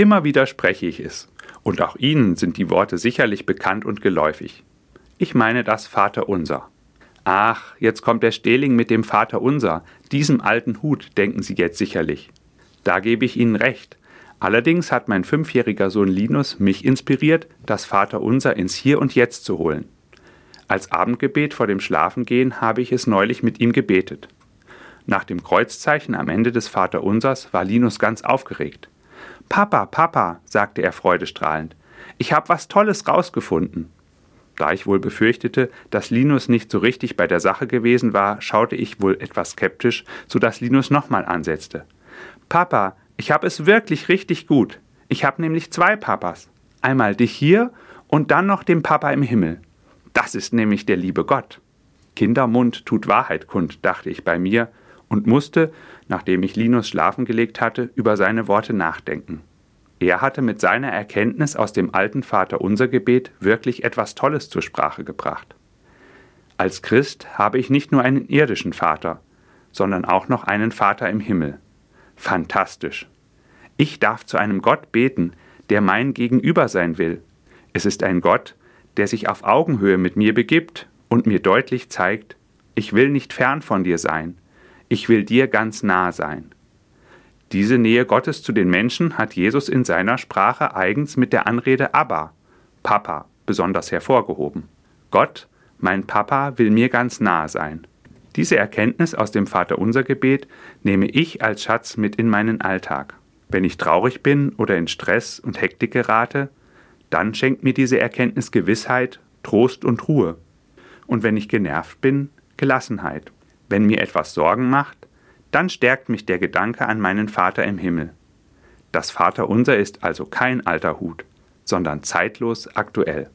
Immer wieder spreche ich es, und auch Ihnen sind die Worte sicherlich bekannt und geläufig. Ich meine das Vaterunser. Ach, jetzt kommt der Stehling mit dem Vaterunser, diesem alten Hut, denken Sie jetzt sicherlich. Da gebe ich Ihnen recht. Allerdings hat mein fünfjähriger Sohn Linus mich inspiriert, das Vaterunser ins Hier und Jetzt zu holen. Als Abendgebet vor dem Schlafengehen habe ich es neulich mit ihm gebetet. Nach dem Kreuzzeichen am Ende des Vaterunsers war Linus ganz aufgeregt. Papa, Papa, sagte er freudestrahlend, ich habe was Tolles rausgefunden. Da ich wohl befürchtete, dass Linus nicht so richtig bei der Sache gewesen war, schaute ich wohl etwas skeptisch, so dass Linus nochmal ansetzte. Papa, ich habe es wirklich richtig gut. Ich habe nämlich zwei Papas. Einmal dich hier und dann noch den Papa im Himmel. Das ist nämlich der liebe Gott. Kindermund tut Wahrheit kund, dachte ich bei mir und musste, nachdem ich Linus schlafen gelegt hatte, über seine Worte nachdenken. Er hatte mit seiner Erkenntnis aus dem alten Vaterunser Gebet wirklich etwas Tolles zur Sprache gebracht. Als Christ habe ich nicht nur einen irdischen Vater, sondern auch noch einen Vater im Himmel. Fantastisch. Ich darf zu einem Gott beten, der mein Gegenüber sein will. Es ist ein Gott, der sich auf Augenhöhe mit mir begibt und mir deutlich zeigt, ich will nicht fern von dir sein, ich will dir ganz nah sein. Diese Nähe Gottes zu den Menschen hat Jesus in seiner Sprache eigens mit der Anrede Abba, Papa, besonders hervorgehoben. Gott, mein Papa, will mir ganz nah sein. Diese Erkenntnis aus dem Vaterunser Gebet nehme ich als Schatz mit in meinen Alltag. Wenn ich traurig bin oder in Stress und Hektik gerate, dann schenkt mir diese Erkenntnis Gewissheit, Trost und Ruhe. Und wenn ich genervt bin, Gelassenheit. Wenn mir etwas Sorgen macht, dann stärkt mich der Gedanke an meinen Vater im Himmel. Das Vaterunser ist also kein alter Hut, sondern zeitlos aktuell.